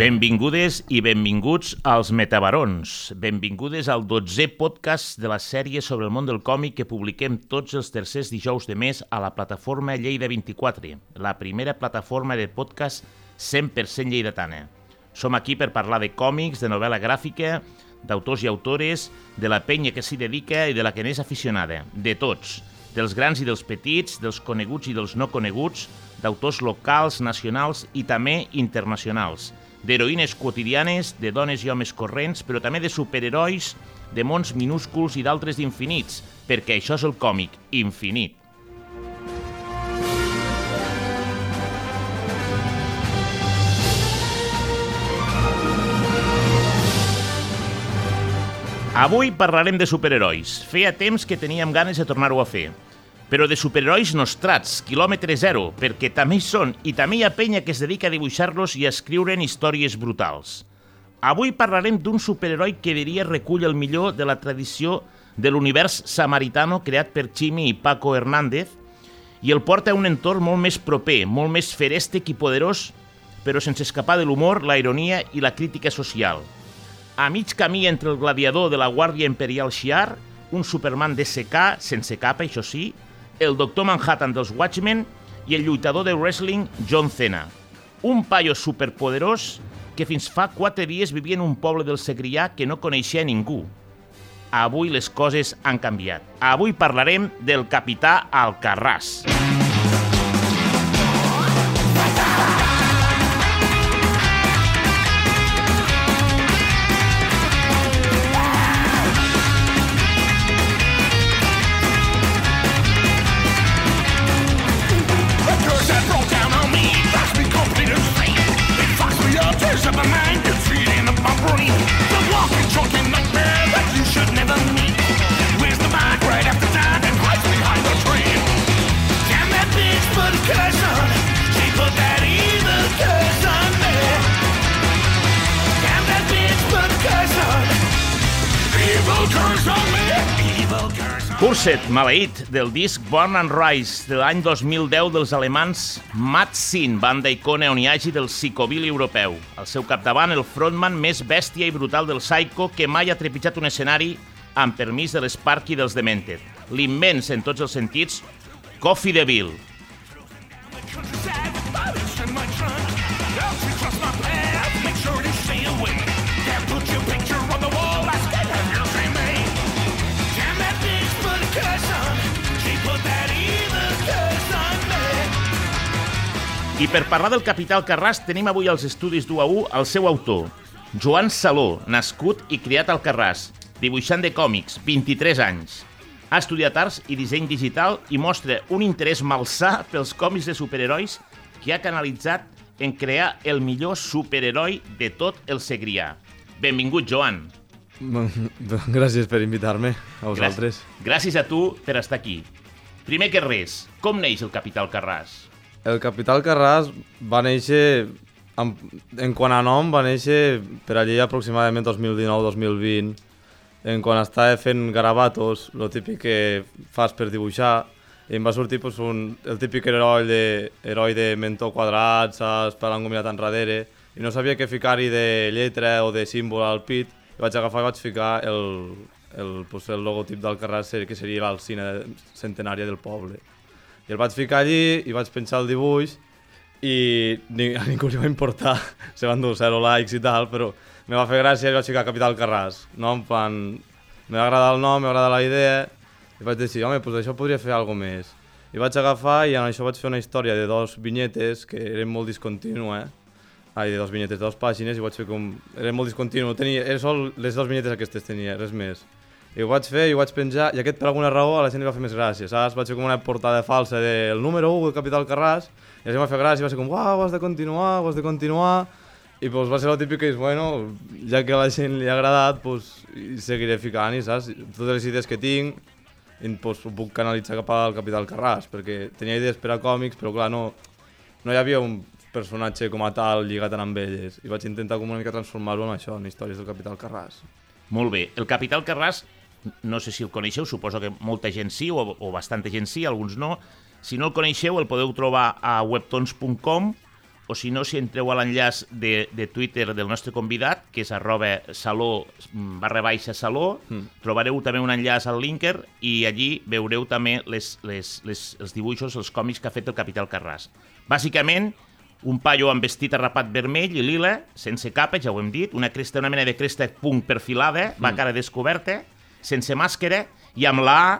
Benvingudes i benvinguts als Metabarons. Benvingudes al 12è podcast de la sèrie sobre el món del còmic que publiquem tots els tercers dijous de mes a la plataforma Lleida 24, la primera plataforma de podcast 100% lleidatana. Som aquí per parlar de còmics, de novel·la gràfica, d'autors i autores, de la penya que s'hi dedica i de la que n'és aficionada, de tots, dels grans i dels petits, dels coneguts i dels no coneguts, d'autors locals, nacionals i també internacionals, d'heroïnes quotidianes, de dones i homes corrents, però també de superherois, de mons minúsculs i d'altres infinits, perquè això és el còmic, infinit. Avui parlarem de superherois. Feia temps que teníem ganes de tornar-ho a fer. Però de superherois nostrats, quilòmetre zero, perquè també hi són i també hi ha penya que es dedica a dibuixar-los i a escriure'n històries brutals. Avui parlarem d'un superheroi que diria recull el millor de la tradició de l'univers samaritano creat per Chimi i Paco Hernández i el porta a un entorn molt més proper, molt més ferèstec i poderós, però sense escapar de l'humor, la ironia i la crítica social – a mig camí entre el gladiador de la Guàrdia Imperial Shiar, un Superman d'SK, sense capa, això sí, el Doctor Manhattan dels Watchmen i el lluitador de wrestling John Cena. Un paio superpoderós que fins fa quatre dies vivia en un poble del Segrià que no coneixia ningú. Avui les coses han canviat. Avui parlarem del capità Alcarràs. Alcarràs. Curset, maleït, del disc Born and Rise de l'any 2010 dels alemans Matzin, banda icona on hi hagi del psicobilly europeu. Al seu capdavant, el frontman més bèstia i brutal del Psycho que mai ha trepitjat un escenari amb permís de l'Sparky dels Demented. L'immens, en tots els sentits, Coffee Deville, I per parlar del capital Carràs tenim avui als estudis d'UAU el seu autor, Joan Saló, nascut i criat al Carràs, dibuixant de còmics, 23 anys. Ha estudiat arts i disseny digital i mostra un interès malsà pels còmics de superherois que ha canalitzat en crear el millor superheroi de tot el Segrià. Benvingut, Joan. Gràcies per invitar-me, a vosaltres. Gràcies a tu per estar aquí. Primer que res, com neix el Capital Carràs? El Capital Carràs va néixer, en, en quant a nom, va néixer per allí aproximadament 2019-2020, en quan estava fent garabatos, el típic que fas per dibuixar, i em va sortir pues, un, el típic heroi de, heroi de mentó quadrat, saps, palant mirat enrere, i no sabia què ficar-hi de lletra o de símbol al pit, i vaig agafar i vaig ficar el, el, pues, el logotip del Carràs, que seria l'alcina centenària del poble. I el vaig ficar allí i vaig pensar el dibuix i ni, a ningú li va importar, se van dur zero likes i tal, però me va fer gràcia i vaig ficar Capital Carràs, no? En plan, m'ha agradat el nom, m'ha agradat la idea, i vaig dir, home, doncs això podria fer alguna més. I vaig agafar i en això vaig fer una història de dos vinyetes que eren molt discontinu, eh? Ai, de dos vinyetes, de dos pàgines, i vaig fer com... Era molt discontinu, tenia... Era sol les dues vinyetes aquestes tenia, res més. I ho vaig fer, i ho vaig penjar, i aquest per alguna raó a la gent li va fer més gràcia, saps? Vaig fer com una portada falsa del número 1 del Capital Carràs, i la gent va fer gràcia, i va ser com, uau, has de continuar, has de continuar, i pues, va ser el típic que és, bueno, ja que a la gent li ha agradat, pues, seguiré ficant-hi, saps? Totes les idees que tinc, i, pues, ho puc canalitzar cap al Capital Carràs, perquè tenia idees per a còmics, però clar, no, no hi havia un personatge com a tal lligat amb elles, i vaig intentar com una mica transformar-ho en això, en històries del Capital Carràs. Molt bé. El Capital Carràs no sé si el coneixeu, suposo que molta gent sí, o, o bastanta gent sí, alguns no. Si no el coneixeu, el podeu trobar a webtons.com o si no, si entreu a l'enllaç de, de Twitter del nostre convidat, que és arroba saló barra baixa saló, mm. trobareu també un enllaç al linker i allí veureu també les, les, les, els dibuixos, els còmics que ha fet el Capital Carràs. Bàsicament, un paio amb vestit arrapat vermell i lila, sense capa, ja ho hem dit, una cresta, una mena de cresta punt perfilada, mm. va cara descoberta, sense màscara, i amb la A,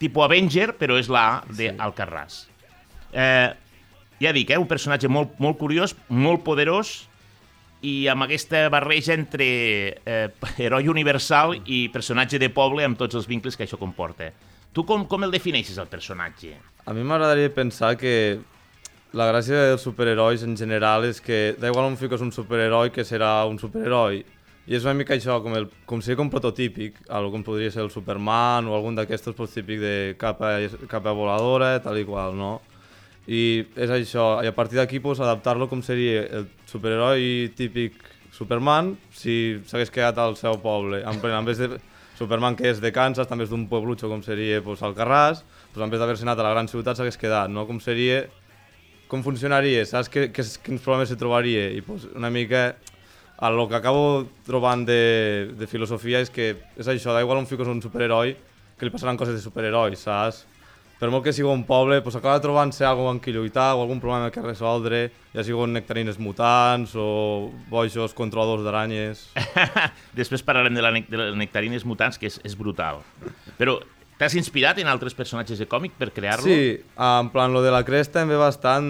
tipus Avenger, però és la A d'Alcarràs. Sí. Eh, ja dic, eh, un personatge molt, molt curiós, molt poderós, i amb aquesta barreja entre eh, heroi universal i personatge de poble amb tots els vincles que això comporta. Tu com, com el defineixes, el personatge? A mi m'agradaria pensar que la gràcia dels superherois en general és que da igual on fiques un superheroi que serà un superheroi. I és una mica això, com, el, com seria com prototípic, algo com podria ser el Superman o algun d'aquestos pues, típic de capa, capa voladora, tal i qual, no? I és això, i a partir d'aquí pues, adaptar-lo com seria el superheroi típic Superman si s'hagués quedat al seu poble. En, en vez de Superman que és de Kansas, també és d'un pueblutxo com seria pues, Alcarràs, pues, en vez d'haver-se anat a la gran ciutat s'hagués quedat, no? Com seria com funcionaria, saps que, que, quins problemes se trobaria i pues, una mica el que acabo trobant de, de filosofia és que és això, da igual on fiques un superheroi que li passaran coses de superheroi, saps? Per molt que sigui un poble, pues, acaba trobant-se alguna amb qui lluitar o algun problema que resoldre, ja sigui nectarines mutants o boixos controladors d'aranyes... Després parlarem de, la, de les nectarines mutants, que és, és brutal. Però T'has inspirat en altres personatges de còmic per crear-lo? Sí, en plan, lo de la cresta em ve bastant,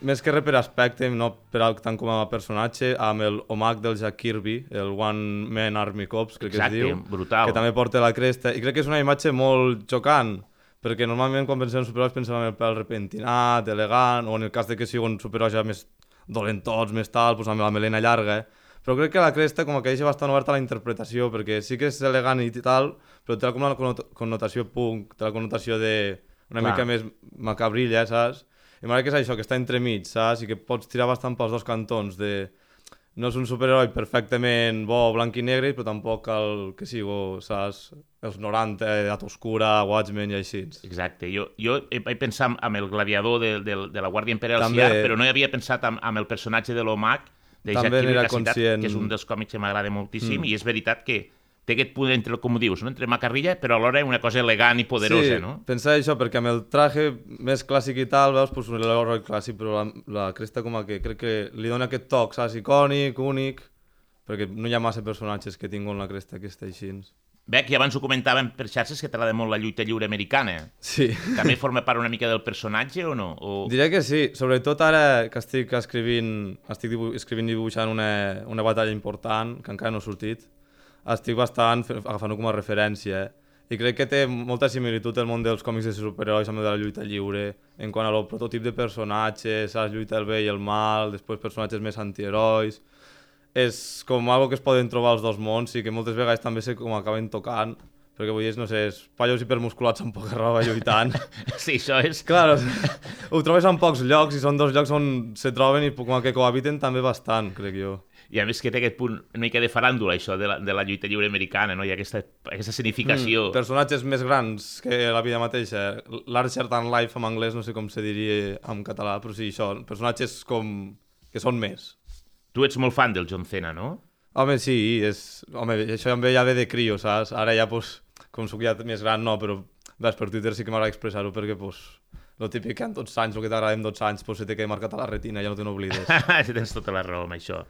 més que res per aspecte, no per tant com a personatge, amb el Omak del Jack Kirby, el One Man Army Cops, crec Exacte, que es diu, brutal. que també porta la cresta, i crec que és una imatge molt xocant, perquè normalment quan pensem en superherois pensem en el pèl repentinat, elegant, o en el cas de que sigui un superheroi ja més dolentots, més tal, doncs amb la melena llarga, eh? però crec que la cresta com que deixa bastant oberta a la interpretació, perquè sí que és elegant i tal, però té com la connotació punk, té la connotació de una Clar. mica més macabrilla, saps? I m'agrada que és això, que està entremig, saps? I que pots tirar bastant pels dos cantons de... No és un superheroi perfectament bo, blanc i negre, però tampoc el que sigui, saps? Els 90, Edat Oscura, Watchmen i així. Exacte. Jo, jo vaig pensar amb el gladiador de, de, de la Guàrdia Imperial També... Ciar, però no hi havia pensat amb, amb el personatge de l'Omac, de També Jack Kirby, conscient... que és un dels còmics que m'agrada moltíssim, mm. i és veritat que té aquest punt entre, com dius, no? entre macarrilla, però alhora una cosa elegant i poderosa, sí, no? pensar això, perquè amb el traje més clàssic i tal, veus, pues, l'horror clàssic, però la, la cresta com a que crec que li dona aquest toc, saps, icònic, únic, perquè no hi ha massa personatges que tinguin la cresta aquesta així. Bé, que abans ho comentàvem per xarxes que t'agrada molt la lluita lliure americana. Sí. També forma part una mica del personatge o no? O... Diré que sí, sobretot ara que estic escrivint, estic dibu escrivint i dibuixant una, una batalla important, que encara no ha sortit, estic bastant agafant-ho com a referència, eh? i crec que té molta similitud el món dels còmics de superherois amb el de la lluita lliure, en quant al prototip de personatges, saps, lluita el bé i el mal, després personatges més antiherois, és com algo que es poden trobar els dos mons i que moltes vegades també se com acaben tocant perquè vull dir, no sé, pallos hipermusculats amb poca roba lluitant. Sí, això és... Clar, ho trobes en pocs llocs i són dos llocs on se troben i com que cohabiten també bastant, crec jo. I a més que té aquest punt una mica de faràndula, això de la, de la lluita lliure americana, no? Ha aquesta, aquesta significació... Mm, personatges més grans que la vida mateixa. Larger than life en anglès, no sé com se diria en català, però sí, això, personatges com... que són més. Tu ets molt fan del John Cena, no? Home, sí, és... Home, això ja ve de crio, saps? Ara ja, pues, com soc ja més gran, no, però ves, per Twitter sí que m'agrada expressar-ho perquè, pues, el típic que en 12 anys, el que t'agrada en 12 anys, pues, se t'he quedat marcat a la retina, ja no te n'oblides. tens tota la raó amb això.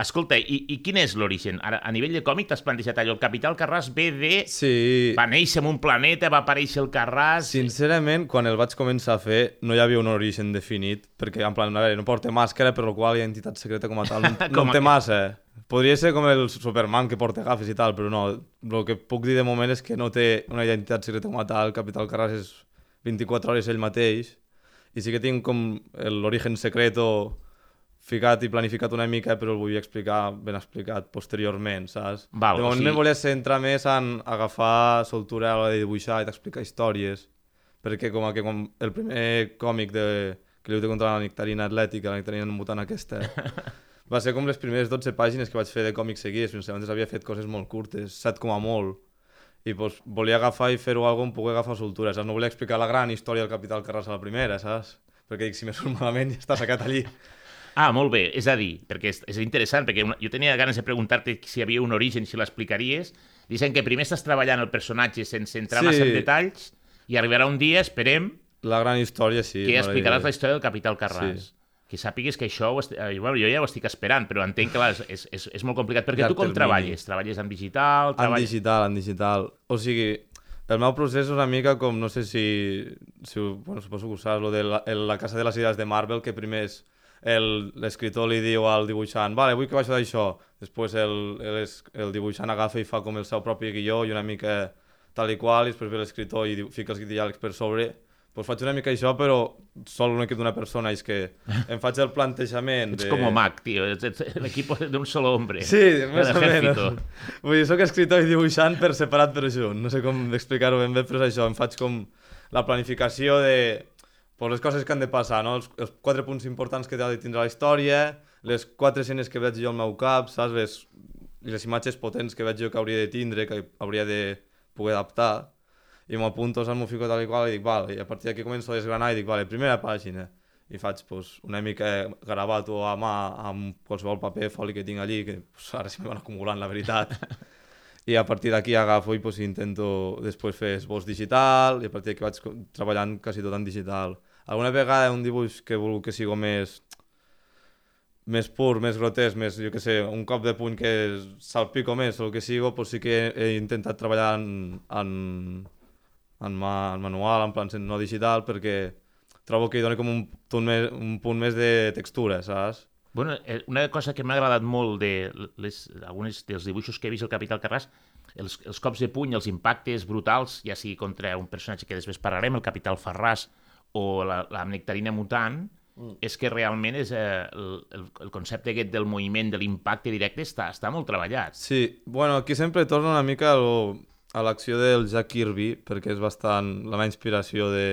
Escolta, i, i quin és l'origen? Ara, a nivell de còmic t'has plantejat allò, el Capital Carràs ve de... Sí. Va néixer en un planeta, va aparèixer el Carràs... Sincerament, quan el vaig començar a fer, no hi havia un origen definit, perquè, en plan, a veure, no porta màscara, per la qual hi ha entitat secreta com a tal. No, no en té massa. Podria ser com el Superman que porta gafes i tal, però no. El que puc dir de moment és que no té una identitat secreta com a tal. El Capital Carràs és 24 hores ell mateix. I sí que tinc com l'origen secreto ficat i planificat una mica, però el vull explicar ben explicat posteriorment, saps? Val, de moment o sigui... me volia centrar més en agafar soltura a l'hora de dibuixar i d'explicar històries, perquè com que com el primer còmic de, que lluita contra la nectarina atlètica, la nectarina mutant aquesta, va ser com les primeres 12 pàgines que vaig fer de còmics seguits, fins llavors havia fet coses molt curtes, 7 com a molt, i pues, volia agafar i fer-ho algo on pugui agafar soltura, saps? No volia explicar la gran història del Capital Carràs a la primera, saps? Perquè dic, si me surt malament ja està sacat allí. Ah, molt bé. És a dir, perquè és, és interessant, perquè una, jo tenia ganes de preguntar-te si hi havia un origen, si l'explicaries. Dicen que primer estàs treballant el personatge sense entrar Sí. massa en detalls i arribarà un dia, esperem, La gran història, sí. que explicaràs la història del Capital Carràs. Sí. Que sàpigues que això, ho est... eh, bueno, jo ja ho estic esperant, però entenc que clar, és, és, és molt complicat, perquè Llarg tu com termini. treballes? Treballes en digital? En Treballes... digital, en digital. O sigui, el meu procés és una mica com, no sé si... si bueno, suposo que ho saps, lo de la, la Casa de les Idees de Marvel, que primer és l'escriptor li diu al dibuixant vale, vull que faci d'això. Després el, el, el dibuixant agafa i fa com el seu propi guió i una mica tal i qual, i després ve l'escriptor i diu, fica els diàlegs per sobre. Pues faig una mica això, però sol un equip d'una persona, és que em faig el plantejament Ets de... com Mac, tio, l'equip d'un solo hombre. Sí, més o menys. Vull dir, soc escritor i dibuixant per separat però junt. No sé com explicar-ho ben bé, però és això. Em faig com la planificació de pues, les coses que han de passar, no? Els, els quatre punts importants que ha de tindre la història, les quatre escenes que veig jo al meu cap, saps? Les, les imatges potents que veig jo que hauria de tindre, que hauria de poder adaptar. I m'ho apunto, saps? M'ho fico tal i qual i dic, vale, i a partir d'aquí començo a desgranar i dic, vale, primera pàgina. I faig pues, una mica gravato a mà amb qualsevol paper, foli que tinc allí, que pues, ara se me acumulant, la veritat. I a partir d'aquí agafo i pues, intento després fer esbós digital i a partir d'aquí vaig treballant quasi tot en digital. Alguna vegada un dibuix que vulgui que sigui més més pur, més grotesc, més, jo que sé, un cop de puny que salpico més o el que sigui, pues sí que he intentat treballar en, en, en, ma, en manual, en plan no digital, perquè trobo que hi dona com un punt més, un punt més de textura, saps? Bueno, eh, una cosa que m'ha agradat molt de les, alguns dels dibuixos que he vist el Capital Carràs, els, els cops de puny, els impactes brutals, ja sigui contra un personatge que després parlarem, el Capital Farràs o la, la nectarina mutant, mm. és que realment és, eh, el, el, concepte aquest del moviment, de l'impacte directe, està, està molt treballat. Sí, bueno, aquí sempre torna una mica al, a l'acció del Jack Kirby, perquè és bastant la meva inspiració de,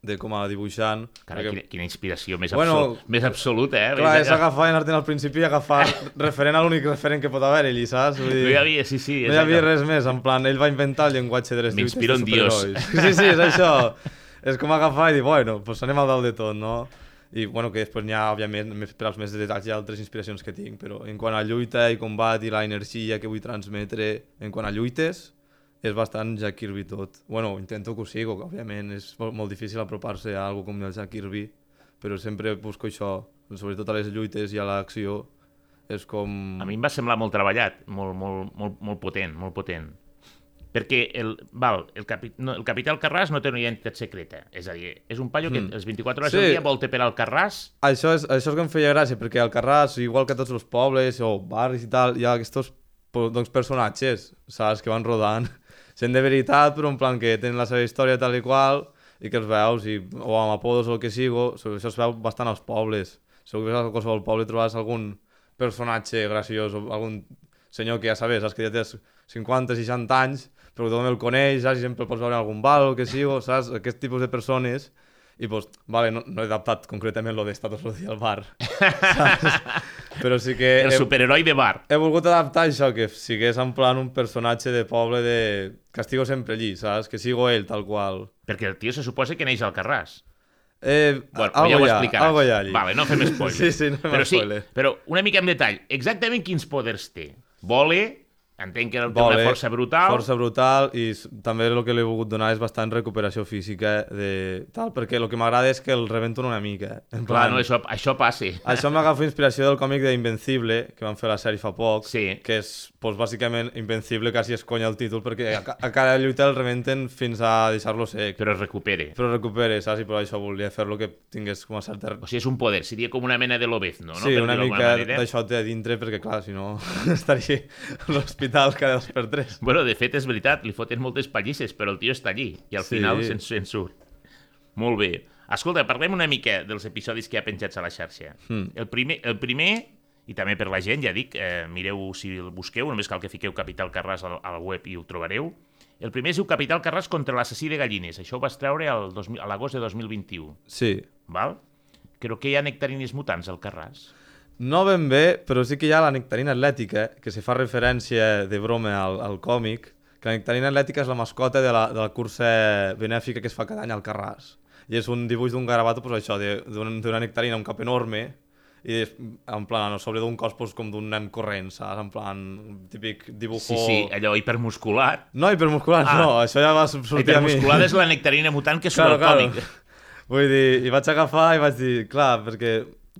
de com a dibuixant. Cara, perquè, quina, quina inspiració més, Bueno, absolut, més absoluta, eh? clar, És- agafar i anar-te'n al principi i agafar referent a l'únic referent que pot haver-hi, saps? Vull dir, No hi havia, sí, sí. no hi havia res més, en plan, ell va inventar el llenguatge de les M'inspiro en superherois. Sí, sí, és això. és com agafar i dir, bueno, pues anem al dalt de tot, no? I, bueno, que després n'hi ha, òbviament, més per als més detalls, hi ha altres inspiracions que tinc, però en quant a lluita i combat i la energia que vull transmetre en quant a lluites, és bastant Jack Kirby tot. Bueno, intento que ho que òbviament és molt, difícil apropar-se a algo com el Jack Kirby, però sempre busco això, sobretot a les lluites i a l'acció, és com... A mi em va semblar molt treballat, molt, molt, molt, molt potent, molt potent. Perquè el, val, el, capi, no, el capital Carràs no té una identitat secreta. És a dir, és un paio que Mm. les 24 hores Sí. del dia volta per al Carràs Això és, això és que em feia gràcia, perquè al Carràs, igual que tots els pobles o barris i tal, hi ha aquests doncs, personatges, saps, que van rodant, gent de veritat, però en plan que tenen la seva història tal i qual, i que els veus, i, o amb apodos o el que sigo, això es veu bastant als pobles. Segur que a qualsevol poble trobaràs algun personatge graciós, o algun senyor que ja sabes, saps, que ja té 50, 60 anys, però tothom el coneix, saps, i sempre el pots veure en algun bar o que sigo, saps, aquest tipus de persones, i pues, vale, no, no he adaptat concretament lo de estar tots els dies al bar, saps? però sí que el he, superheroi de bar. he volgut adaptar això, que sigués en plan un personatge de poble de... que estigo sempre allí, saps? Que sigo ell, tal qual. Perquè el tio se suposa que neix al Carràs. Eh, Bueno, algo ja ho explicaràs. algo ha allí. Vale, no fem spoiler. Sí, sí, no fem però sí, però una mica en detall. Exactament quins poders té? Vole, entenc que té una Vole, força brutal. Força brutal i també el que li he volgut donar és bastant recuperació física de tal, perquè el que m'agrada és que el rebenten una mica. En Clar, plan, no, això, això passi. Això m'agafa inspiració del còmic d'Invencible, que van fer la sèrie fa poc, Sí. que és, doncs, bàsicament, Invencible quasi es conya el títol, perquè a, a cada lluita el rebenten fins a deixar-lo sec. Però es recupere. Però recupere, saps? I per això volia fer-lo que tingués com a certa... O sigui, és un poder, seria com una mena de l'obezno, no? sí, Per una mica d'això té a dintre, perquè, clar, si no, estaria a l'hospital cada dos per tres. Bueno, de fet, és veritat, li foten moltes pallisses, però el tio està allí, i al Sí. final se'n se'n surt. Molt bé. Escolta, parlem una mica dels episodis que ha penjats a la xarxa. Mm. El, primer, el primer, i també per la gent, ja dic, eh, mireu si el busqueu, només cal que fiqueu Capital Carràs al, al web i ho trobareu. El primer es diu Capital Carràs contra l'assassí de gallines. Això ho vas treure al 2000 a l'agost de 2021. Sí. Val? Crec que hi ha nectarines mutants al Carràs. No ben bé, però sí que hi ha la nectarina atlètica, que se fa referència de broma al, al còmic, que la nectarina atlètica és la mascota de la, de la cursa benèfica que es fa cada any al Carràs. I és un dibuix d'un garabato, pues això, d'una nectarina, un cap enorme, i en plan, a sobre d'un cos pues, com d'un nen corrent, saps? En plan, un típic dibujo... Sí, sí, allò hipermuscular. No, hipermuscular, Ah. no, això ja va sortir a mi. Hipermuscular és la nectarina mutant que surt al còmic. Vull dir, i vaig agafar i vaig dir, clar, perquè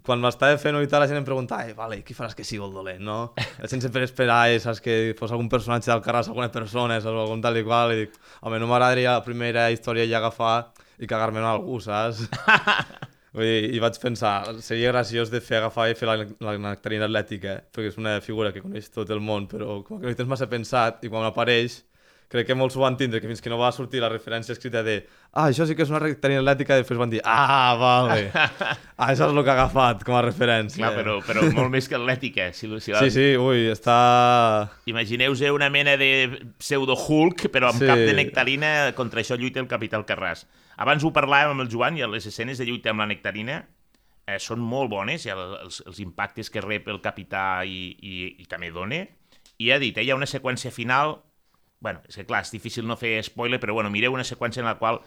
quan m'estava fent-ho i tal, la gent em preguntava, ai, vale, qui faràs que sigui el dolent, no? La gent sempre esperava, eh, saps, que fos algun personatge del Carràs, alguna persona, saps, o algun tal i qual, i dic, home, no m'agradaria la primera història ja agafar i cagar-me en algú, saps? Vull dir, I vaig pensar, seria graciós de fer agafar i fer la, la nectarina atlètica, perquè és una figura que coneix tot el món, però com que no hi tens massa pensat, i quan apareix, crec que molts ho van tindre, que fins que no va sortir la referència escrita de ah, això sí que és una nectarina atlètica, i després van dir ah, vale, ah, això és el que ha agafat com a referència. Clar, però, però molt més que atlètica. Si, si la... Sí, sí, ui, està... Imagineu-vos una mena de pseudo-Hulk, però amb Sí. cap de nectarina, contra això lluita el Capital Carràs. Abans ho parlàvem amb el Joan i les escenes de lluita amb la nectarina eh, són molt bones, i el, els, els impactes que rep el capità i, i, i també dona. I ha dit, eh, hi ha una seqüència final bueno, és que clar, és difícil no fer spoiler, però bueno, mireu una seqüència en la qual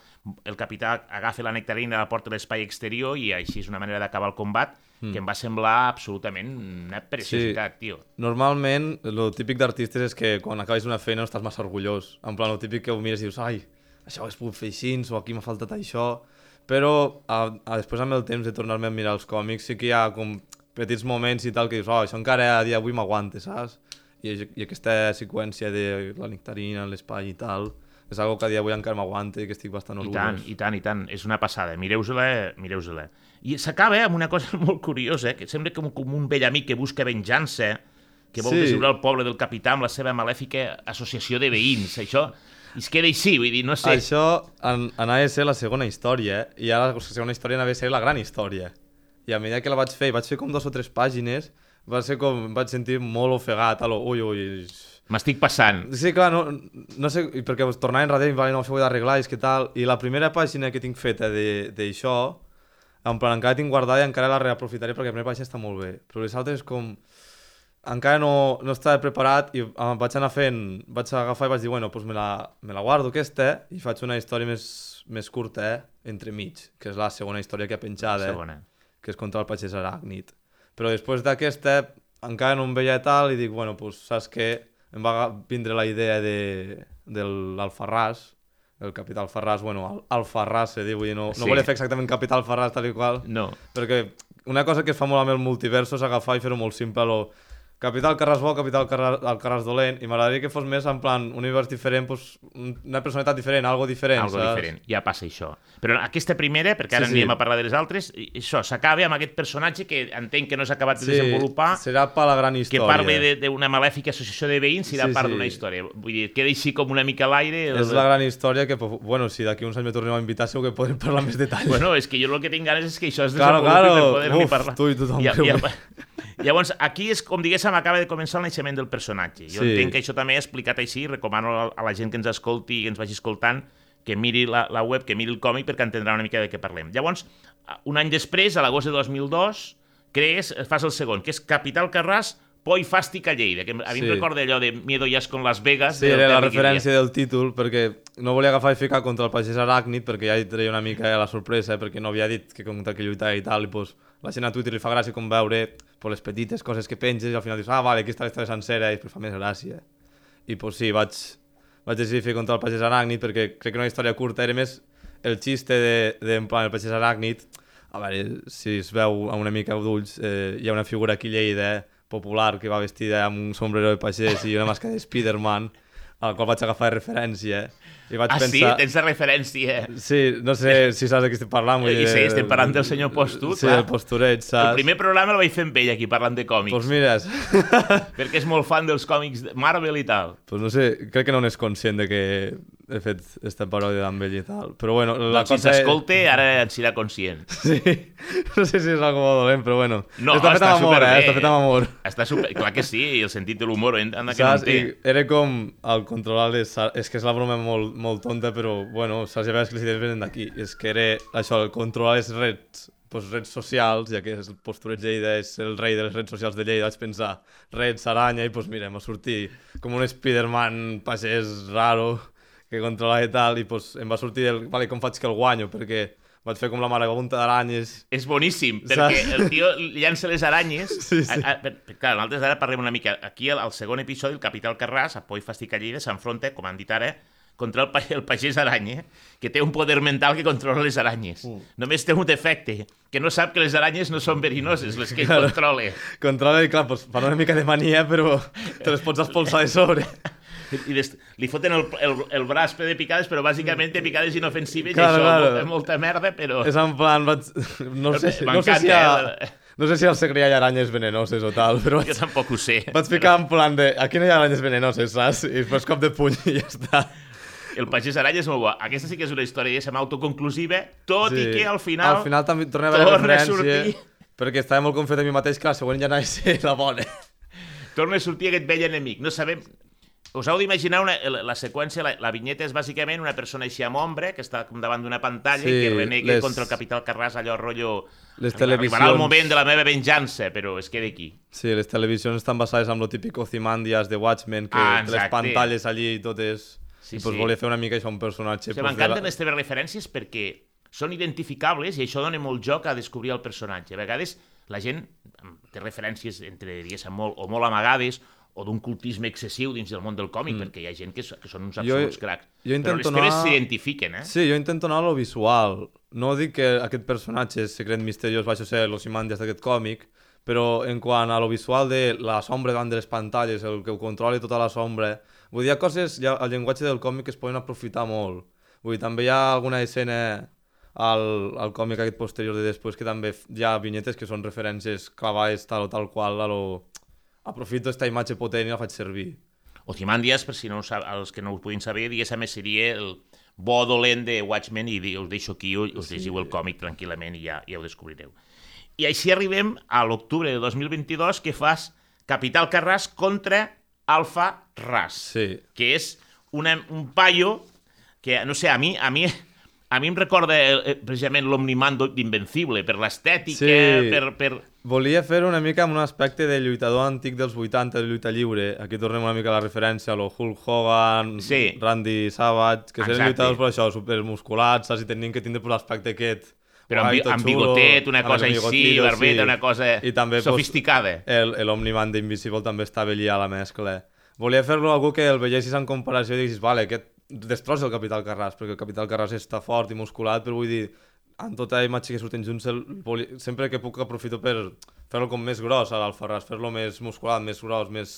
el capità agafa la nectarina a la porta de l'espai exterior i així és una manera d'acabar el combat mm. que em va semblar absolutament una preciositat, sí. tio. Normalment, el típic d'artistes és que quan acabes una feina no estàs massa orgullós. En plan, el típic que ho mires i dius, ai, això ho hagués pogut fer així, o aquí m'ha faltat això... Però a, a, després amb el temps de tornar-me a mirar els còmics sí que hi ha com petits moments i tal que dius, oh, això encara a dia d'avui m'aguanta, saps? I, I aquesta seqüència de la nectarina, l'espai i tal, és algo que a dia d'avui encara m'aguanta i que estic bastant I orgullós. tant, i tant, i tant. És una passada. Mireu-se-la, mireu-se-la. I s'acaba eh, amb una cosa molt curiosa, eh, que sembla com, com un vell amic que busca venjança, que vol Sí. desibrar el poble del capità amb la seva malèfica associació de veïns. Això i es queda així, vull dir, no sé. Això an anava a ser la segona història, eh? i ara la segona història anava a ser la gran història. I a mesura que la vaig fer, i vaig fer com dues o tres pàgines, va ser com, em vaig sentir molt ofegat, a lo, ui, ui, M'estic passant. Sí, clar, no, no sé, perquè tornava enrere i vale, no, això ho he d'arreglar, és que tal... I la primera pàgina que tinc feta de- d'això, en plan, encara tinc guardada i encara la reaprofitaré perquè la primera pàgina està molt bé. Però les altres com... Encara no, no estava preparat i em vaig anar fent... Vaig agafar i vaig dir, bueno, doncs me la, me la guardo aquesta i faig una història més, més curta, eh? Entremig, que és la segona història que ha penjada, eh? Segona. que és contra el pagès aràcnid. Però després d'aquesta encara no em veia tal i dic, bueno, doncs saps què? Em va vindre la idea de, de l'Alfarràs, el capital Farràs, bueno, Al- Alfarràs se diu, vull dir, no, no Sí. volia fer exactament capital Farràs tal i qual, No. perquè una cosa que es fa molt amb el multiverso és agafar i fer-ho molt simple, lo capital Carràs bo, capital Carràs, el Carràs dolent, i m'agradaria que fos més en plan un univers diferent, pues, una personalitat diferent, algo diferent, Algo saps? diferent, ja passa això. Però aquesta primera, perquè ara Sí, sí, anirem a parlar de les altres, això, s'acaba amb aquest personatge que entenc que no s'ha acabat de Sí, desenvolupar, serà per la gran que història. parla de- d'una malèfica associació de veïns i de Sí, part sí. d'una història. Vull dir, queda així com una mica a l'aire. el- És la gran història que, bueno, si d'aquí uns anys me torneu a invitar segur que podrem parlar més detall. Bueno, és que jo el que tinc ganes és que això es Claro, desenvolupi claro. per poder-ne parlar. tu i tothom Ja, que ja. Llavors, aquí és com diguéssim, acaba de començar el naixement del personatge. Jo Sí. entenc que això també explicat així, recomano a- la gent que ens escolti i que ens vagi escoltant que miri la, la web, que miri el còmic perquè entendrà una mica de què parlem. Llavors, un any després, a l'agost de 2002, crees, fas el segon, que és Capital Carràs, Por i Fàstic a Lleida, que a mi Sí. em recorda allò de Miedo ya es con Las Vegas. Sí, era la Gilliam. referència del títol, perquè no volia agafar i ficar contra el pagès aràcnid, perquè ja hi treia una mica la sorpresa, eh, perquè no havia dit que contra que lluitava i tal, i pues, la gent a Twitter li fa gràcia com veure pues, les petites coses que penges, i al final dius, ah, vale, aquí està sencera, i pues, fa més gràcia. I pues sí, vaig, vaig decidir fer contra el pagès aràcnid, perquè crec que una història curta era més el xiste de, de en plan, el pagès aràcnid, a veure, si es veu amb una mica d'ulls, eh, hi ha una figura aquí Lleida, eh, popular, que va vestida amb un sombrero de pagès i una màscara de Spiderman, al qual vaig agafar de referència, i vaig Ah, sí? pensar... Tens la referència. Sí, no sé si saps de qui estic parlant. vull I dir, sí, estem parlant del senyor Postut, Sí, clar. el Posturet, saps? El primer programa el vaig fer amb ell, aquí, parlant de còmics. Doncs mires, perquè és molt fan dels còmics de Marvel i tal. pues no sé, crec que no n'és conscient de que he fet esta paròdia d'amb ell i tal. Però bueno, la Doncs si cosa... s'escolte, ara en serà conscient. Sí, no sé si és algo molt dolent, però bueno. No, està fet està amb amor, eh? Està fet amb amor. Està super... Clar que sí, i el sentit de l'humor, anda que Saps? no en I té. era com el controlar les... És que és la broma molt, molt tonta, però bueno, saps? Ja veus que les idees venen d'aquí. És que era això, el controlar les reds, pues, reds socials, ja que és el postureig Lleida és el rei de les reds socials de Lleida, vaig pensar reds, aranya, i pues mira, m'ha sortit com un Spiderman pagès raro que controla i tal, i pues, em va sortir el... Vale, com faig que el guanyo? Perquè vaig fer com la marabunta d'aranyes. És boníssim, perquè Saps? el tio llança les aranyes... Sí, sí. A, a, per, clar, nosaltres ara parlem una mica... Aquí, al, al segon episodi, el capital Carràs, a Poi Fastic a Lleida, s'enfronta, com han dit ara, contra el, el pagès aranya, que té un poder mental que controla les aranyes. Mm. Només té un defecte, que no sap que les aranyes no són verinoses, les que ell Claro. controla. Controla i, clar, pues, fan una mica de mania, però te les pots expulsar de sobre. I des, li foten el, el, el braç ple de picades, però bàsicament té picades inofensives Claro, i això, claro. molta, molta merda, però... És en plan, vaig... no sé, no sé si ha... eh? No sé si al Segrià hi ha aranyes venenoses o tal, però Jo tampoc ho sé. vaig ficar en plan de... Aquí no hi ha aranyes venenoses, saps? I després cop de puny i ja està. El pagès aranya és molt bo. Aquesta sí que és una història diguéssim, autoconclusiva, tot i que al final... Al final també torna a haver torna a referència, sortir. perquè estava molt confiat en mi mateix que la següent ja anava a ser la bona. torna a sortir aquest vell enemic. No sabem... Us heu d'imaginar una, la, la seqüència, la, la vinyeta és bàsicament una persona així amb ombre, que està com davant d'una pantalla Sí, i que renega les- contra el capital Carràs, allò rotllo... Les Arribarà el televisions- moment de la meva venjança, però es queda aquí. Sí, les televisions estan basades en lo típic Ozymandias de Watchmen, que Ah, les pantalles allí i totes... Sí, I pues, sí. volia fer una mica això, un personatge... Sí, pues, M'encanten la- les teves referències perquè són identificables i això dona molt joc a descobrir el personatge. A vegades la gent té referències entre, diguéssim, molt, o molt amagades o d'un cultisme excessiu dins del món del còmic, mm. perquè hi ha gent que, que són uns Jo- absoluts cracs. jo Però les anar- s'identifiquen, eh? Sí, jo intento anar a lo visual. No dic que aquest personatge secret misteriós vagi a ser l'Ozymandias d'aquest còmic, però en quant a lo visual de la sombra davant de les pantalles, el que ho controli tota la sombra, vull dir, hi ha coses, hi ha, el llenguatge del còmic que es poden aprofitar molt. Vull dir, també hi ha alguna escena al, al còmic aquest posterior de després que també hi ha vinyetes que són referències clavades tal o tal qual a lo... Aprofito esta imatge potent i la faig servir. Ozymandias, per si no sab, els que no ho puguin saber, diguéssim, seria el bo dolent de Watchmen i us deixo aquí, us, us llegiu el còmic tranquil·lament i ja, ja ho descobrireu. I així arribem a l'octubre de 2022 que fas Capital Carràs contra Alfa Ras, Sí. que és una, un paio que, no sé, a mi, a mi, a mi em recorda eh, precisament l'Omnimando d'Invencible, per l'estètica, Sí. per, per... Volia fer una mica amb un aspecte de lluitador antic dels 80 de lluita lliure. Aquí tornem una mica a la referència a lo Hulk Hogan, Sí. Randy Savage, que eren Exacte. lluitadors per això, supermusculats, saps? I tenien que tindre pues, l'aspecte aquest. Però amb, amb bigotet, una cosa així, barbeta, una cosa I també, pues, sofisticada. El, l'Omniman d'Invisible també estava allà a la mescla. Volia fer-lo algú que el veiessis en comparació i diguis, vale, aquest destrossa el Capital Carràs, perquè el Capital Carràs està fort i musculat, però vull dir, en tota la imatge que surten junts, el, volia, sempre que puc aprofito per fer-lo com més gros, a l'Alfarràs, fer-lo més musculat, més gros, més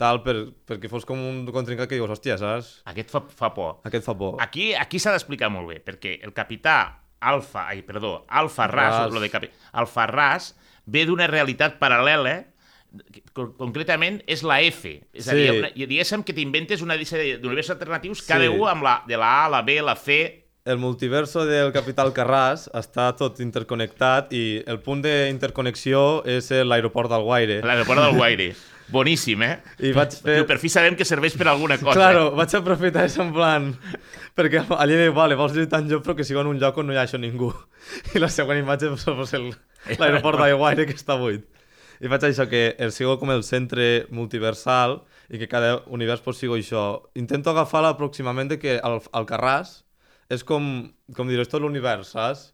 tal, per, perquè fos com un contrincat que dius, hòstia, saps? Aquest fa, fa por. Aquest fa por. Aquí, aquí s'ha d'explicar molt bé, perquè el capità Alfa, ai, perdó, Alfa Ras, lo de capi... Alfa Ras ve d'una realitat paral·lela concretament és la F. És a Sí. dir, una, diguéssim que t'inventes una sèrie d'universos alternatius, cada Sí. un amb la, de la A, la B, la C... El multiverso del Capital Carràs està tot interconnectat i el punt d'interconnexió és l'aeroport d'Alguaire. L'aeroport del Guaire. Boníssim, eh? I vaig fer... Diu, per fi sabem que serveix per alguna cosa. Claro, vaig aprofitar això en plan... Perquè allà diu, vale, vols lluitar en joc però que sigui en un lloc on no hi ha això ningú. I la següent imatge és l'aeroport d'Aiguaire que està buit. I faig això, que el sigo com el centre multiversal i que cada univers pues, sigo això. Intento agafar l'aproximament de que el, el Carràs és com, com dir, és tot l'univers, saps?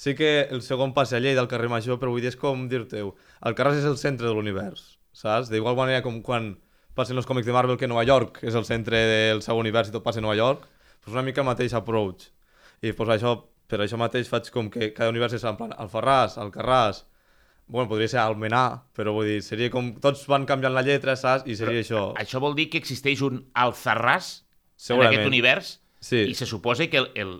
Sí que el segon passe a Lleida, al carrer Major, però vull dir, és com dir-te-ho. El Carràs és el centre de l'univers, saps? D'igual manera com quan passen els còmics de Marvel que Nova York és el centre del seu univers i tot passa a Nova York, pues una mica el mateix approach. I pues això, per això mateix faig com que cada univers és en plan el Ferràs, el Carràs, bueno, podria ser Almenar, però vull dir, seria com... Tots van canviant la lletra, saps? I seria això. Això vol dir que existeix un Alzarràs en aquest univers Sí. i se suposa que el, el,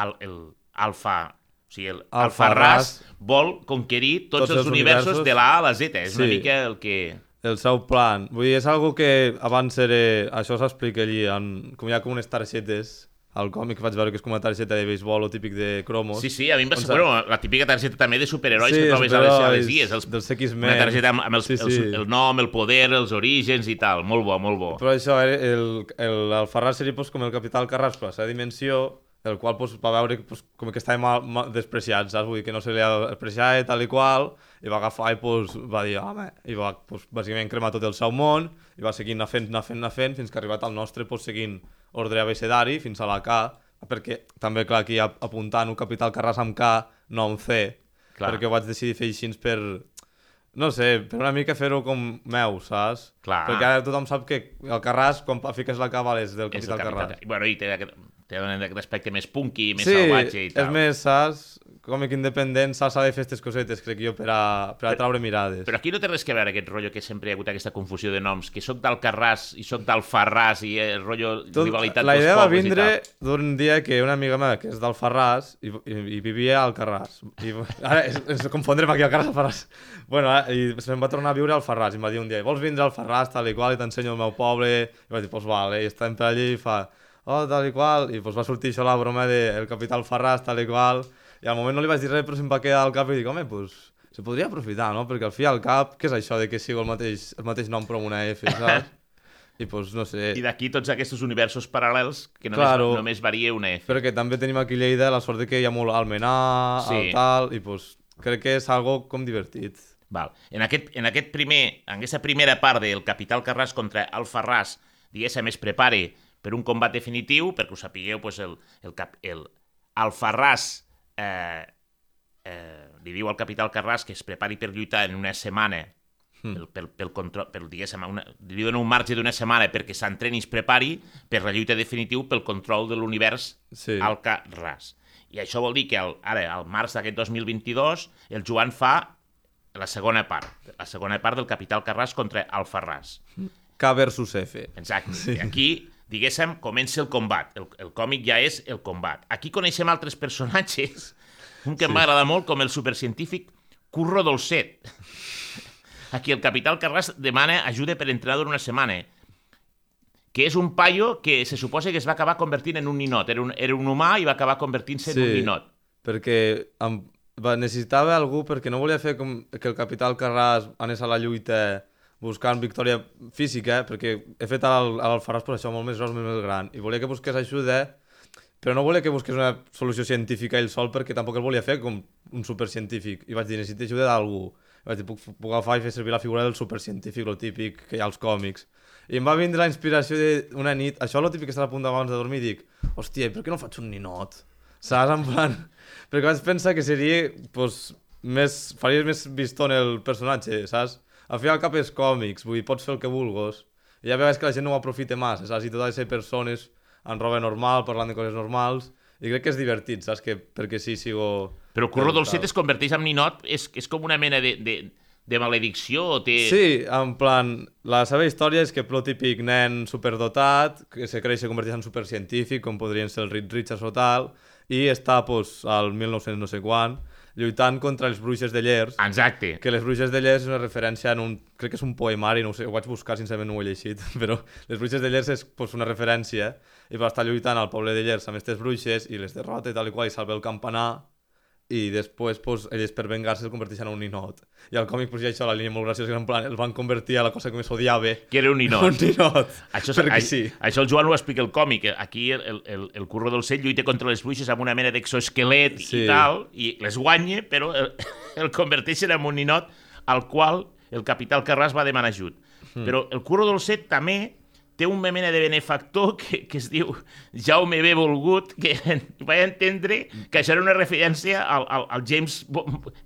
el, el alfa, o sigui, el Alfa Alfarràs vol conquerir tots, Tots els, els universos, universos. de la A a la Z. És una Sí. mica el que... El seu plan. Vull dir, és algo que abans era... Això s'explica allí, en... com hi ha com unes targetes al còmic vaig veure que és com una targeta de béisbol o típic de cromos. Sí, sí, a mi em va ser... Bueno, la típica targeta també de superherois Sí, que trobes a les, a les guies. Els, dels X-Men. Una targeta amb, amb els, Sí, sí. Els, el nom, el poder, els orígens i tal. Molt bo, molt bo. Però això, era el, el, el Ferraz seria pues, com el Capital Carràs, però a la dimensió, el qual pues, va veure pues, com que estava mal, mal despreciat, saps? Vull dir que no se li apreciava tal i qual, i va agafar i pues, va dir, home, i va pues, bàsicament cremar tot el seu món, i va seguir anar fent, anar fent, anar fent, fins que ha arribat al nostre, pues, seguint ordre abecedari, fins a la K, perquè també, clar, aquí ap- apuntant un Capital Carràs amb K, no amb C, Clar. perquè ho vaig decidir fer així per... No sé, per una mica fer-ho com meu, saps? Clar. Perquè ara tothom sap que el Carràs, quan fiques la K, és del És el Capital capital. Carràs. Bueno, i té, té un aquest aspecte més punky, més sí, salvatge i tal. és més, saps? Còmic independent? S'ha de fer aquestes cosetes, crec jo, per a, per a traure mirades. Però aquí no té res que veure aquest rotllo que sempre hi ha hagut aquesta confusió de noms, que sóc d'Alcarràs i sóc d'Alfarràs i el rotllo Tot, rivalitat la idea va vindre d'un dia que una amiga meva, que és d'Alfarràs, i, i, i vivia al Carràs. I, ara es, es confondrem aquí al Carràs Alfarràs. Bueno, eh, i se'm va tornar a viure al Farràs i em va dir un dia, vols vindre al Farràs, tal i qual, i t'ensenyo el meu poble? I vaig dir, doncs pues vale, i estàvem per allí i fa, oh, tal i qual, i pues va sortir això la broma de el capital Farràs, tal i qual, i al moment no li vaig dir res, però se'm va quedar al cap i dic, home, pues, se podria aprofitar, no? Perquè al fi al cap, què és això de que sigui el mateix, el mateix nom però amb una F, saps? I pues, no sé... I d'aquí tots aquests universos paral·lels que només, Claro. només varia una F. Perquè també tenim aquí a Lleida la sort de que hi ha molt almenar, Sí. el tal, i pues, crec que és algo com divertit. Val. En, aquest, en aquest primer, en aquesta primera part del Capital Carràs contra Alfarràs, diguéssim, es prepare per un combat definitiu, perquè ho sapigueu, pues, el, el, cap, el Alfarràs eh, eh, li diu al Capital Carràs que es prepari per lluitar en una setmana pel, pel, pel control, pel, diguéssim, una, li donen un marge d'una setmana perquè s'entreni i es prepari per la lluita definitiu pel control de l'univers Sí. al Carràs. I això vol dir que el, ara, al març d'aquest 2022, el Joan fa la segona part, la segona part del Capital Carràs contra Alfarràs. K versus F. Exacte. Sí. I aquí, diguéssim, comença el combat. El, el còmic ja és el combat. Aquí coneixem altres personatges, un que sí. m'agrada molt, com el supercientífic Curro Dolcet. Aquí el Capital Carràs demana ajuda per durant una setmana que és un paio que se suposa que es va acabar convertint en un ninot. Era un, era un humà i va acabar convertint-se en un ninot. perquè em, va, necessitava algú perquè no volia fer com que el capital Carràs anés a la lluita buscant victòria física, perquè he fet a l'Alfarràs per això molt més gros, molt més gran, i volia que busqués ajuda, però no volia que busqués una solució científica ell sol, perquè tampoc el volia fer com un supercientífic, i vaig dir, necessito ajuda d'algú. Vaig dir, puc, puc agafar i fer servir la figura del supercientífic, lo típic que hi ha als còmics. I em va vindre la inspiració d'una nit, això lo típic que estàs a punt d'abans de dormir, i dic, hòstia, per què no faig un ninot? Saps? En plan... Perquè vaig pensar que seria, pues, més... faria més vistón el personatge, saps? Al final cap és còmics, vull dir, pots fer el que vulguis. I ja veus que la gent no ho aprofita massa, saps? I totes les persones en roba normal, parlant de coses normals, i crec que és divertit, saps? Que, perquè sí, sigo... Però Curro. Dolcet es converteix en ninot, és, és com una mena de, de, de maledicció o té... Sí, en plan, la seva història és que el típic nen superdotat, que se creix i se converteix en supercientífic, com podrien ser el Reed Richards o tal, i està, pues, al 1900 no sé quan, lluitant contra els bruixes de Llers, Exacte. que les bruixes de Llers és una referència en un... crec que és un poemari, no ho sé, ho vaig buscar, sincerament no ho he llegit, però les bruixes de Llers és pues, una referència i va estar lluitant al poble de Llers amb aquestes bruixes i les derrota i tal i qual i salva el campanar i després pues, elles per vengar-se el converteixen en un ninot. I al còmic pues, hi ha això, la línia molt graciosa, que en plan, el van convertir a la cosa que més odiava. Que era un ninot. Un ninot. Això, a- sí. això el Joan ho explica el còmic. Aquí el, el, el, Curro Dolcet lluita contra les bruixes amb una mena d'exoesquelet sí. I tal, i les guanya, però el, el converteixen en un ninot al qual el capital Carràs va demanar ajut. Mm. Però el Curro Dolcet també té un mena de benefactor que, que es diu Jaume B. Volgut, que vaig entendre que això era una referència al, al, al James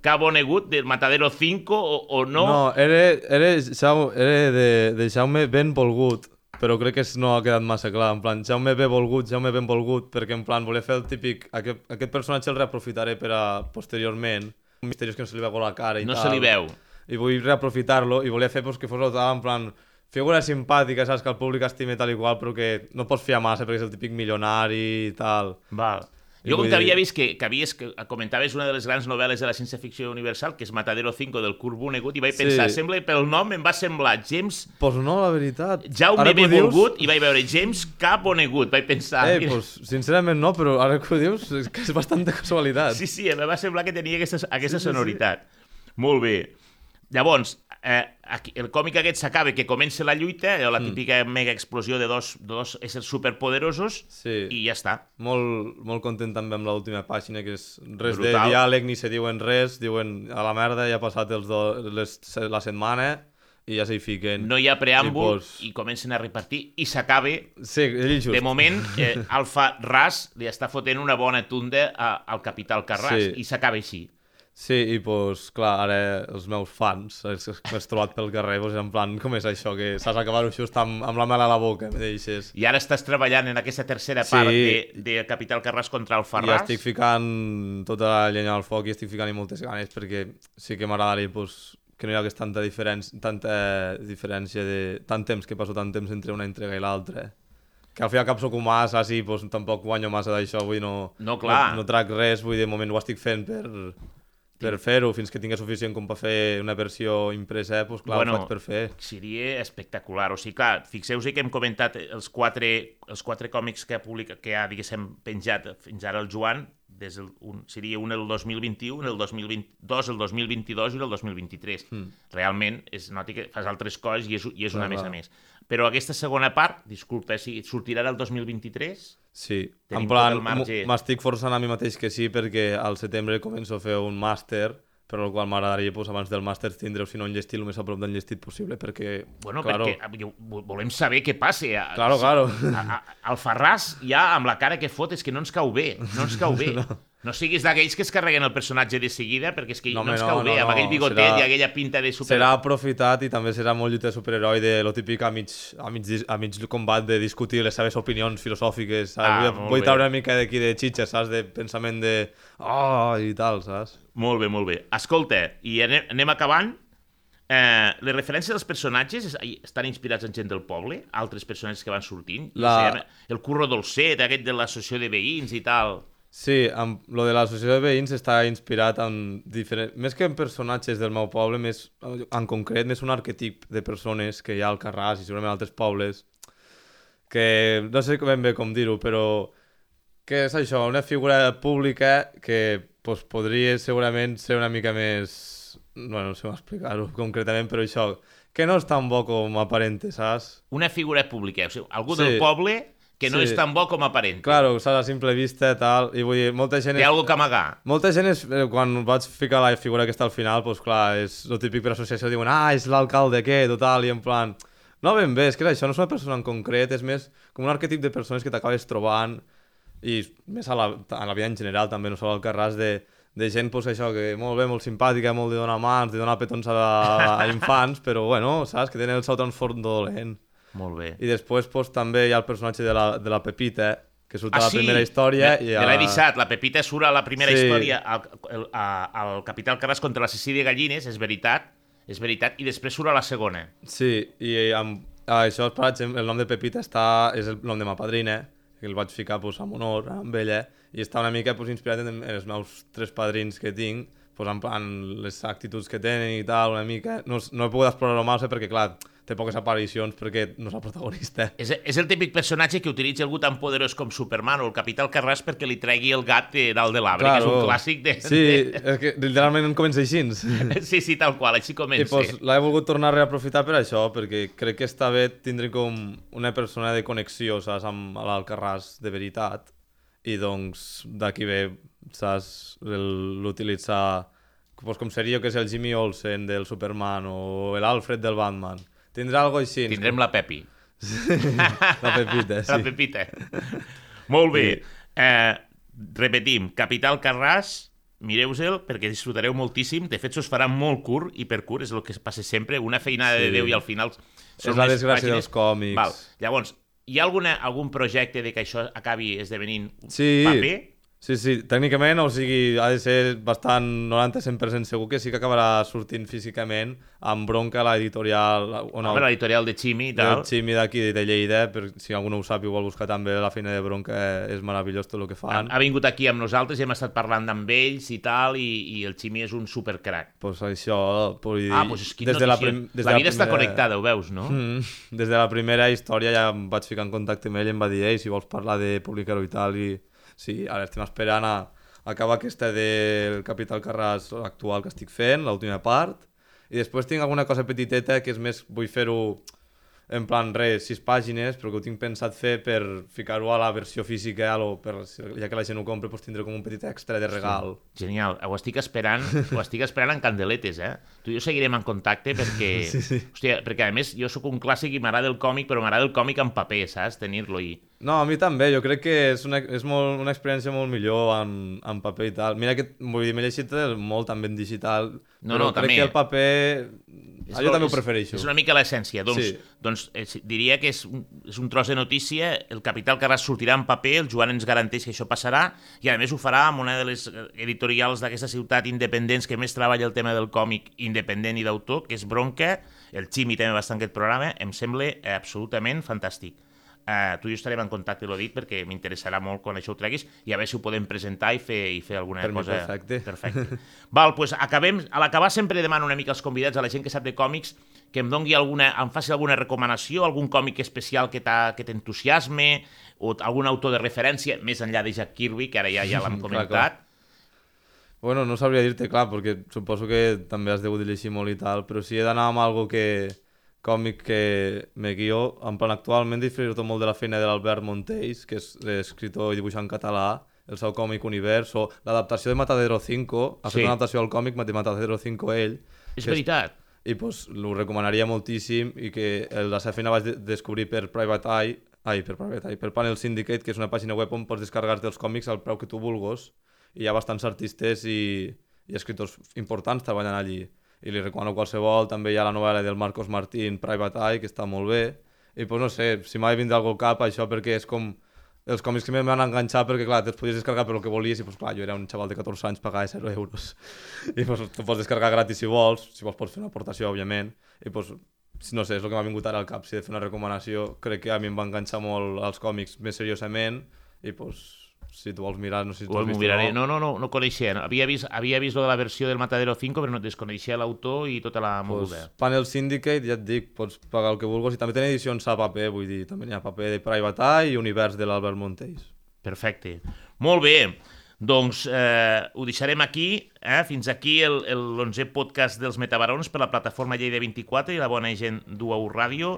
K. Vonnegut del Matadero 5 o, o no. No, era, era, Jaume, era de, de Jaume ben volgut, però crec que no ha quedat massa clar. En plan, Jaume ben volgut, Jaume ben volgut, perquè en plan volia fer el típic... Aquest, aquest personatge el reaprofitaré per a posteriorment. Un misteriós que no se li veu la cara i no tal. se li veu. I vull reaprofitar-lo i volia fer pues, que fos tal, en plan figura simpàtica, saps, que el públic estime tal i qual, però que no pots fiar massa perquè és el típic milionari i tal. Val. I Jo com vull que havia dir- vist que, que, havies, que comentaves una de les grans novel·les de la ciència-ficció universal, que és Matadero 5 del Kurt Vonnegut, i vaig Sí. pensar, sembla, pel nom em va semblar James Pues no, la veritat. Jaume Ara B. ho dius- Volgut, i vaig veure James K. Vonnegut, vaig pensar... Eh, mira, pues, sincerament no, però ara que ho dius, és que és bastanta casualitat. Sí, sí, em va semblar que tenia aquesta, aquesta sonoritat. Molt bé. Llavors, eh, aquí, el còmic aquest s'acaba que comença la lluita, eh, Mm. la típica mega explosió de dos, de dos éssers superpoderosos, Sí. i ja està. Molt, molt content també amb l'última pàgina, que és res Brutal. de diàleg, ni se diuen res, diuen a la merda, ja ha passat els do, les, la setmana, i ja s'hi fiquen. No hi ha preàmbul i, pues- i comencen a repartir i s'acaba Sí, just. De moment, eh, Alfa Ras li està fotent una bona tunda a, al Capital Carràs Sí. i s'acaba així. Sí, i pues, clar, ara els meus fans, els que m'he trobat pel carrer, pues, en plan, com és això, que saps acabar-ho just amb, amb la mel a la boca, me deixes. I ara estàs treballant en aquesta tercera Sí. part de, de Capital Carràs contra Alfa I Ras. estic ficant tota la llenya al foc i estic ficant-hi moltes ganes perquè sí que m'agradaria pues, que no hi hagués tanta diferència, tanta diferència de tant temps que passo tant temps entre una entrega i l'altra. Que al final cap sóc humà, saps? I pues, tampoc guanyo massa d'això, vull no, No, clar. no, no trac res, vull dir, de moment ho estic fent per, per fer-ho, fins que tingui suficient com per fer una versió impresa, pues, clar, Bueno, ho faig per fer. Seria espectacular. O sigui, clar, fixeu-vos que hem comentat els quatre, els quatre còmics que ha, publica, que ha diguéssim, penjat fins ara el Joan, des del, un, seria un el 2021, el 2022, el 2022 i el 2023. Mm. Realment, es noti que fas altres coses i és, i és una Clar, més a clar. més. Però aquesta segona part, disculpa, si sortirà el 2023? Sí, Tenim en plan, el m'estic forçant a mi mateix que sí, perquè al setembre començo a fer un màster, però el qual m'agradaria pues, abans del màster tindre, si no, un llestit el més a prop del llestit possible, perquè, Bueno, claro, perquè vo- volem saber què passa. A, Claro, claro. A, a, al Ferraz, ja, amb la cara que fot, és que no ens cau bé. No ens cau bé. no. No siguis d'aquells que es carreguen el personatge de seguida, perquè és que no, No, no ens no, cau bé, no, amb no, aquell bigotet serà- i aquella pinta de super... serà aprofitat i també serà molt lluita de superheroi de lo típic a mig, a mig, a mig combat de discutir les seves opinions filosòfiques, saps? Ah, vull, vull treure una mica d'aquí de xitxa, saps? De pensament de... Oh, i tal, saps? Molt bé, molt bé. Escolta, i anem, anem acabant. Eh, les referències dels personatges estan inspirats en gent del poble, altres personatges que van sortint. La... El curro dolcet, aquest de l'associació de veïns i tal. Sí, amb lo de l'associació de veïns està inspirat en diferents... Més que en personatges del meu poble, més, en concret, més un arquetip de persones que hi ha al Carràs i segurament altres pobles, que no sé ben bé com dir-ho, però que és això, una figura pública que pues, podria segurament ser una mica més... Bueno, no sé com explicar-ho concretament, però això, que no és tan bo com aparente, saps? Una figura pública, o sigui, algú Sí. del poble que no Sí. és tan bo com aparent. Claro, saps, a simple vista, tal, i vull dir, molta gent... Té és- alguna que amagar. Molta gent, és, eh, quan vaig ficar la figura aquesta al final, doncs clar, és el típic per associació, diuen, ah, és l'alcalde aquest, o tal, i en plan... No ben bé, és que això no és una persona en concret, és més com un arquetip de persones que t'acabes trobant, i més a la, a la vida en general també, no sol al Carràs, de, de gent, doncs això, que molt bé, molt simpàtica, molt de donar mans, de donar petons a, a infants, però bueno, saps, que tenen el seu transform dolent. Molt bé. I després, doncs, també hi ha el personatge de la, de la Pepita, que surt a Ah, la sí? primera història. Me, i a... me l'he avisat, la Pepita surt a la primera Sí. història al, al, a- al Capital Carràs contra la Cecília Gallines, és veritat, és veritat, i després surt a la segona. Sí, i amb, ah, això, per exemple, el nom de Pepita està, és el nom de ma padrina, que el vaig ficar pues, amb honor amb ella, i està una mica pues, inspirat en, en els meus tres padrins que tinc, pues, en plan, les actituds que tenen i tal, una mica. No, no he pogut explorar-ho massa perquè, clar, té poques aparicions perquè no és el protagonista. És, és el típic personatge que utilitza algú tan poderós com Superman o el Capital Carràs perquè li tregui el gat de dalt de l'arbre, que és un clàssic de... Sí, és que literalment comença així. de... sí, sí, tal qual, així I comença. pues, l'he volgut tornar a reaprofitar per això, perquè crec que està bé tindre com una persona de connexió, saps, amb l'Alcarràs de veritat. I doncs d'aquí ve, saps, l'utilitzar pues, com seria que és el Jimmy Olsen del Superman o l'Alfred del Batman. Tindrà algo així. Tindrem la Pepi. la Pepita, sí. La Pepita. Molt bé. Eh, repetim, Capital Carràs, mireu-se'l perquè disfrutareu moltíssim. De fet, s'us farà molt curt i per curt, és el que passa sempre. Una feinada Sí. de Déu i al final... És la desgràcia dels còmics. Val. Llavors, hi ha alguna, algun projecte de que això acabi esdevenint Sí. paper? Sí, sí, tècnicament, o sigui, ha de ser bastant 90-100% segur que sí que acabarà sortint físicament amb bronca l'editorial on Home, l'editorial de Ximi i tal. El Ximi d'aquí de Lleida, per si algú no ho sap i ho vol buscar també, la feina de bronca és meravellós tot el que Ha, fan. ha vingut aquí amb nosaltres i hem estat parlant amb ells i tal, i, i el Ximi és un supercrac. Pues això, vull dir, Ah, doncs és quina des de la, prim, des la de vida està primera- connectada, ho veus, no? Mm, des de la primera història ja em vaig ficar en contacte amb ell i em va dir, ei, si vols parlar de publicar-ho i tal, i sí, ara estem esperant a, acabar aquesta del Capital Carràs actual que estic fent, l'última part, i després tinc alguna cosa petiteta que és més, vull fer-ho en plan, res, sis pàgines, però que ho tinc pensat fer per ficar-ho a la versió física, o per, ja que la gent ho compra, doncs tindré com un petit extra de regal. Genial, ho estic esperant, ho estic esperant en candeletes, eh? Tu i jo seguirem en contacte perquè, Sí, sí. hòstia, perquè a més jo sóc un clàssic i m'agrada el còmic, però m'agrada el còmic en paper, saps? Tenir-lo i... No, a mi també, jo crec que és una, és molt, una experiència molt millor en, en paper i tal. Mira que, vull dir, m'he llegit molt també en digital, No, però no, crec també. que el paper... És Ah, jo també ho és- prefereixo. És una mica l'essència. Doncs, Sí. doncs eh, diria que és un, és un tros de notícia, el Capital Carràs sortirà en paper, el Joan ens garanteix que això passarà, i a més ho farà amb una de les editorials d'aquesta ciutat independents que més treballa el tema del còmic independent i d'autor, que és Bronca, el Ximi també va estar en aquest programa, em sembla absolutament fantàstic. Uh, tu i jo estarem en contacte, l'ho dit, perquè m'interessarà molt quan això ho treguis i a veure si ho podem presentar i fer, i fer alguna Per cosa... perfecte. Perfecte. Val, doncs acabem... A l'acabar sempre demano una mica als convidats, a la gent que sap de còmics, que em dongui alguna, em faci alguna recomanació, algun còmic especial que t'entusiasme, o algun autor de referència, més enllà de Jack Kirby, que ara ja, ja l'hem Clar, comentat. Bueno, no sabria dir-te, clar, perquè suposo que també has degut llegir molt i tal, però si he d'anar amb algo que còmic que me guio, en plan actualment disfruto molt de la feina de l'Albert Montells, que és escritor i dibuixant català, el seu còmic Univers, o l'adaptació de Matadero 5, ha fet Sí. una adaptació al còmic de Matadero 5 ell, És veritat. i pues, ho recomanaria moltíssim i que el- la seva feina vaig de descobrir per Private Eye, ai, per Private Eye, per Panel Syndicate, que és una pàgina web on pots descarregar-te els còmics al preu que tu vulguis i hi ha bastants artistes i, i escriptors importants treballant allí i li recomano qualsevol, també hi ha la novel·la del Marcos Martín, Private Eye, que està molt bé. I pues no sé, si m'ha de vindre algú al cap això perquè és com els còmics que m'han enganxat perquè clar, te'ls podies descarregar per el que volies i pues, clar, jo era un xaval de 14 anys pagava 0 euros. I pues, tu pots descarregar gratis si vols si vols pots fer una aportació, òbviament. I si no sé, és el que m'ha vingut ara al cap si he de fer una recomanació, crec que a mi em va enganxar molt els còmics més seriosament i pues, si tu vols mirar no sé si tu Ho has miraré. no, No, no, no, coneixia. No. Havia vist, havia vist lo de la versió del Matadero 5, però no desconeixia l'autor i tota la pues, moguda. Panel Syndicate, ja et dic, pots pagar el que vulguis i també tenen edicions a paper, vull dir, també n'hi ha paper de Private Eye i Univers de l'Albert Montells. Perfecte. Molt bé. Doncs eh, ho deixarem aquí. Eh? Fins aquí el- el- l'11è podcast dels Metabarons per la plataforma Lleida 24 i la bona gent d'UAU Ràdio.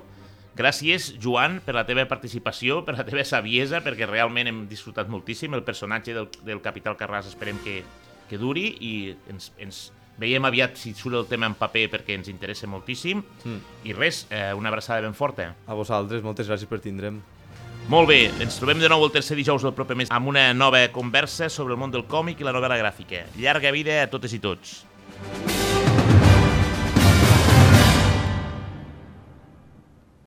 Gràcies, Joan, per la teva participació, per la teva saviesa, perquè realment hem disfrutat moltíssim. El personatge del, del Capital Carràs esperem que, que duri i ens, ens veiem aviat si surt el tema en paper perquè ens interessa moltíssim. Mm. I res, eh, una abraçada ben forta. A vosaltres, moltes gràcies per tindre'm. Molt bé, ens trobem de nou el tercer dijous del proper mes amb una nova conversa sobre el món del còmic i la novel·la gràfica. Llarga vida a totes i tots.